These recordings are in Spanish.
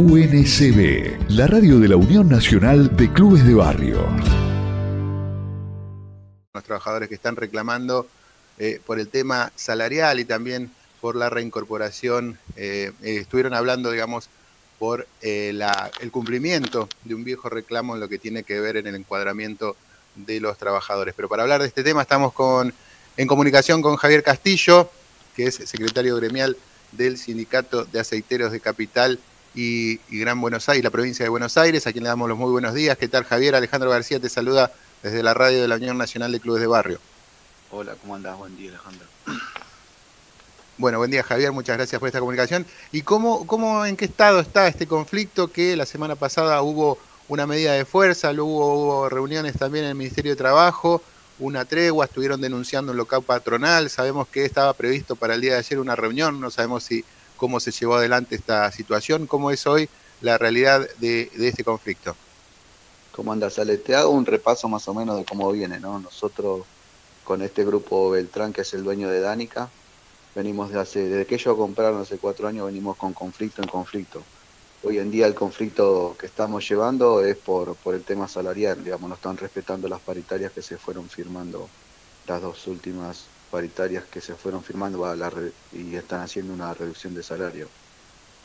UNCB, la radio de la Unión Nacional de Clubes de Barrio. Los trabajadores que están reclamando eh, por el tema salarial y también por la reincorporación, eh, eh, estuvieron hablando, digamos, por el cumplimiento de un viejo reclamo en lo que tiene que ver en el encuadramiento de los trabajadores. Pero para hablar de este tema estamos con, en comunicación con Javier Castillo, que es secretario gremial del Sindicato de Aceiteros de Capital y, Gran Buenos Aires, la provincia de Buenos Aires, a quien le damos los muy buenos días. ¿Qué tal, Javier? Alejandro García te saluda desde la radio de la Unión Nacional de Clubes de Barrio. Hola, ¿cómo andás? Buen día, Alejandro. Bueno, buen día, Javier. Muchas gracias por esta comunicación. ¿Y cómo, cómo, en qué estado está este conflicto que la semana pasada hubo una medida de fuerza, luego hubo reuniones también en el Ministerio de Trabajo, una tregua, estuvieron denunciando un local patronal, sabemos que estaba previsto para el día de ayer una reunión, no sabemos si cómo se llevó adelante esta situación, cómo es hoy la realidad de, este conflicto. ¿Cómo andas, Ale? Te hago un repaso más o menos de cómo viene, ¿no? Nosotros con este grupo Beltrán, que es el dueño de Dánica, venimos de hace, desde que ellos compraron hace cuatro años, venimos con conflicto en conflicto. Hoy en día el conflicto que estamos llevando es por, por el tema salarial, digamos, no están respetando las paritarias que se fueron firmando las dos últimas paritarias que se fueron firmando y están haciendo una reducción de salario.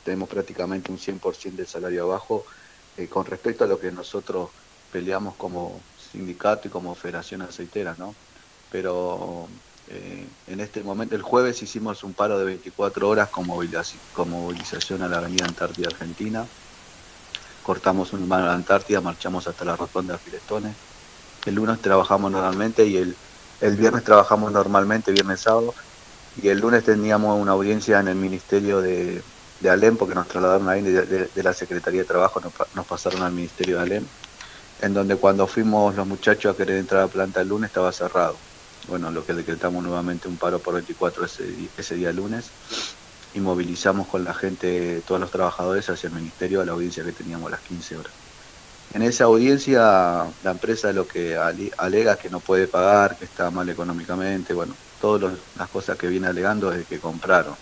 Tenemos prácticamente un 100% del salario abajo eh, con respecto a lo que nosotros peleamos como sindicato y como federación aceitera, ¿no? Pero eh, en este momento, el jueves hicimos un paro de 24 horas con movilización, a la Avenida Antártida Argentina. Cortamos un mano a la Antártida, marchamos hasta la rotonda de Filestones. El lunes trabajamos normalmente y el el viernes trabajamos normalmente, viernes sábado, y el lunes teníamos una audiencia en el Ministerio de, de Alem, porque nos trasladaron ahí de, la Secretaría de Trabajo, nos, pasaron al Ministerio de Alem, en donde cuando fuimos los muchachos a querer entrar a la planta el lunes estaba cerrado. Bueno, lo que decretamos nuevamente un paro por 24 ese, ese día lunes y movilizamos con la gente, todos los trabajadores hacia el Ministerio a la audiencia que teníamos a las 15 horas. En esa audiencia la empresa lo que alega que no puede pagar, que está mal económicamente, bueno, todas las cosas que viene alegando es que compraron,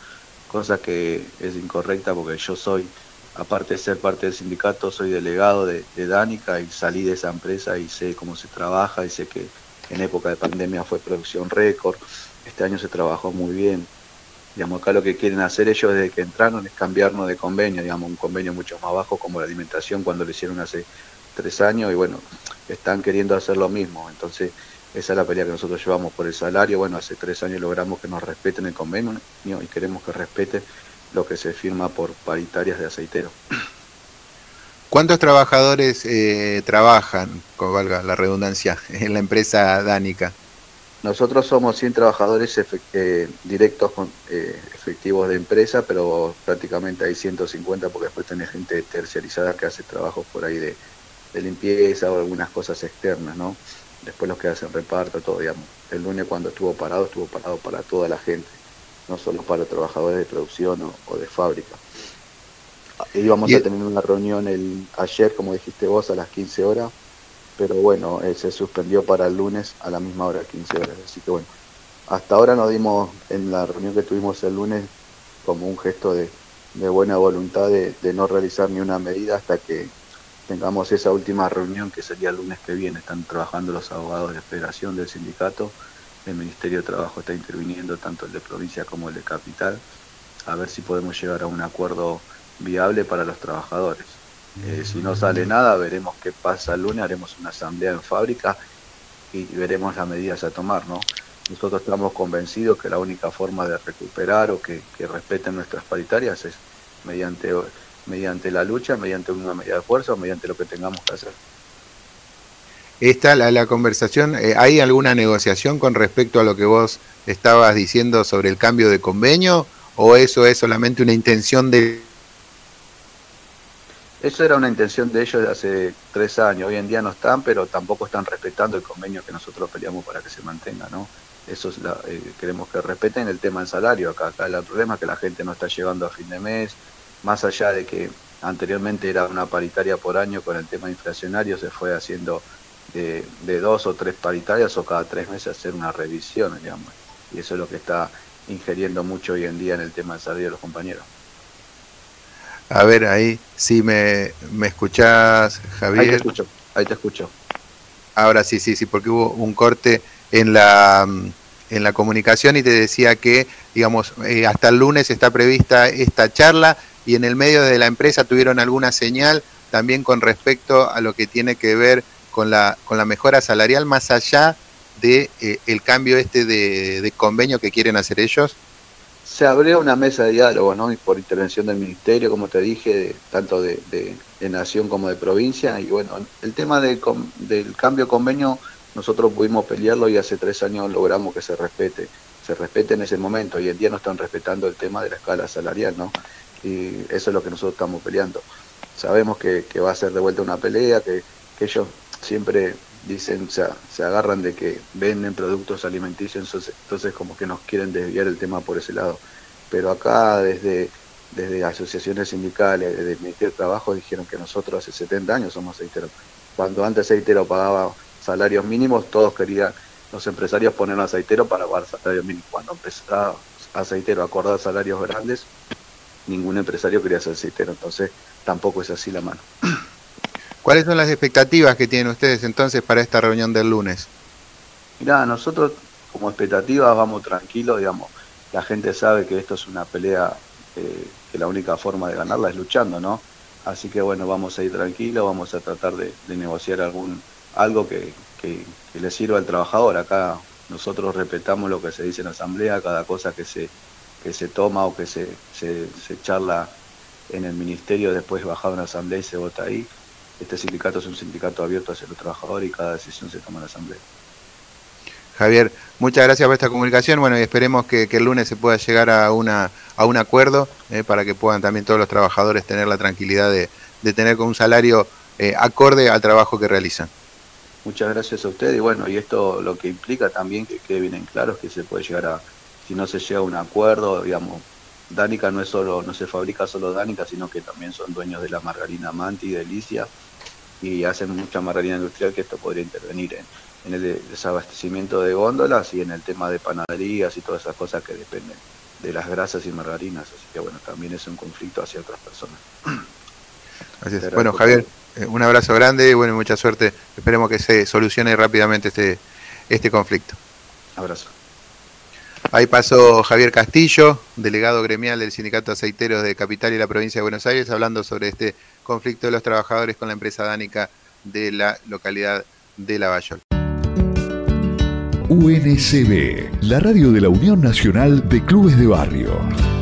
cosa que es incorrecta porque yo soy, aparte de ser parte del sindicato, soy delegado de, de Dánica y salí de esa empresa y sé cómo se trabaja y sé que en época de pandemia fue producción récord, este año se trabajó muy bien, Digamos, acá lo que quieren hacer ellos desde que entraron es cambiarnos de convenio, digamos, un convenio mucho más bajo como la alimentación cuando lo hicieron hace tres años y bueno, están queriendo hacer lo mismo. Entonces, esa es la pelea que nosotros llevamos por el salario. Bueno, hace tres años logramos que nos respeten el convenio y queremos que respeten lo que se firma por paritarias de aceitero. ¿Cuántos trabajadores eh, trabajan, con valga la redundancia, en la empresa Dánica? Nosotros somos 100 trabajadores eh, directos con, eh, efectivos de empresa, pero prácticamente hay 150 porque después tenés gente terciarizada que hace trabajos por ahí de, limpieza o algunas cosas externas, ¿no? Después los que hacen reparto, todo, digamos. El lunes cuando estuvo parado, estuvo parado para toda la gente, no solo para trabajadores de producción o, de fábrica. Íbamos a tener una reunión el, ayer, como dijiste vos, a las 15 horas, pero bueno, eh, se suspendió para el lunes a la misma hora, 15 horas. Así que bueno, hasta ahora nos dimos en la reunión que tuvimos el lunes como un gesto de, buena voluntad de, no realizar ni una medida hasta que tengamos esa última reunión que sería el lunes que viene. Están trabajando los abogados de federación del sindicato, el Ministerio de Trabajo está interviniendo tanto el de provincia como el de capital, a ver si podemos llegar a un acuerdo viable para los trabajadores. Eh, si no sale nada, veremos qué pasa el lunes, haremos una asamblea en fábrica y veremos las medidas a tomar, ¿no? Nosotros estamos convencidos que la única forma de recuperar o que, respeten nuestras paritarias es mediante, mediante la lucha, mediante una medida de fuerza o mediante lo que tengamos que hacer. Esta, la, conversación, eh, ¿hay alguna negociación con respecto a lo que vos estabas diciendo sobre el cambio de convenio o eso es solamente una intención de eso era una intención de ellos hace tres años. Hoy en día no están, pero tampoco están respetando el convenio que nosotros peleamos para que se mantenga, ¿no? Eso es eh, queremos que respeten el tema del salario. Acá, acá el problema es que la gente no está llegando a fin de mes, más allá de que anteriormente era una paritaria por año con el tema inflacionario, se fue haciendo de, de dos o tres paritarias o cada tres meses hacer una revisión, digamos. Y eso es lo que está ingiriendo mucho hoy en día en el tema del salario de los compañeros. A ver, ahí, si me, me escuchás, Javier. Ahí te escucho, ahí te escucho. Ahora sí, sí, sí, porque hubo un corte en la, en la comunicación y te decía que, digamos, eh, hasta el lunes está prevista esta charla y en el medio de la empresa tuvieron alguna señal también con respecto a lo que tiene que ver con la, con la mejora salarial, más allá de eh, el cambio este de, convenio que quieren hacer ellos? Se abrió una mesa de diálogo, ¿no? Y por intervención del ministerio, como te dije, tanto de, nación como de provincia. Y bueno, el tema del cambio de convenio, nosotros pudimos pelearlo y hace tres años logramos que se respete. Se respete en ese momento. Hoy en día no están respetando el tema de la escala salarial, ¿no? Y eso es lo que nosotros estamos peleando. Sabemos que, va a ser de vuelta una pelea, que, que ellos siempre dicen, se, se agarran de que venden productos alimenticios, entonces, como que nos quieren desviar el tema por ese lado. Pero acá desde, desde asociaciones sindicales, desde el Ministerio de Trabajo, dijeron que nosotros hace 70 años somos aceiteros. Cuando antes aceitero pagaba salarios mínimos, todos querían, los empresarios poner aceitero para pagar salarios mínimos. Cuando empezaba aceitero a acordar salarios grandes, ningún empresario quería ser aceitero, entonces tampoco es así la mano. ¿Cuáles son las expectativas que tienen ustedes entonces para esta reunión del lunes? Mirá, nosotros como expectativas vamos tranquilos, digamos, la gente sabe que esto es una pelea eh, que la única forma de ganarla es luchando, ¿no? Así que bueno, vamos a ir tranquilos, vamos a tratar de, negociar algún algo que, que, le sirva al trabajador. Acá nosotros respetamos lo que se dice en la asamblea, cada cosa que se, que se toma o que se, se, se charla en el ministerio, después bajado en la asamblea y se vota ahí este sindicato es un sindicato abierto hacia los trabajadores y cada decisión se toma en la Asamblea. Javier, muchas gracias por esta comunicación. Bueno, y esperemos que, el lunes se pueda llegar a, una, a un acuerdo eh, para que puedan también todos los trabajadores tener la tranquilidad de, tener con un salario eh, acorde al trabajo que realizan. Muchas gracias a usted y bueno, y esto lo que implica también que quede bien en claro es que se puede llegar a, si no se llega a un acuerdo, digamos, Dánica no es solo, no se fabrica solo Dánica, sino que también son dueños de la margarina Manti y Delicia y hacen mucha margarina industrial que esto podría intervenir en, el desabastecimiento de góndolas y en el tema de panaderías y todas esas cosas que dependen de las grasas y margarinas. Así que bueno, también es un conflicto hacia otras personas. Así es. Bueno, Javier, eh, un abrazo grande y bueno, mucha suerte. Esperemos que se solucione rápidamente este, este conflicto. Abrazo. Ahí pasó Javier Castillo, delegado gremial del Sindicato Aceiteros de Capital y la provincia de Buenos Aires, hablando sobre este conflicto de los trabajadores con la empresa dánica de la localidad de Lavallol. UNCB, la radio de la Unión Nacional de Clubes de Barrio.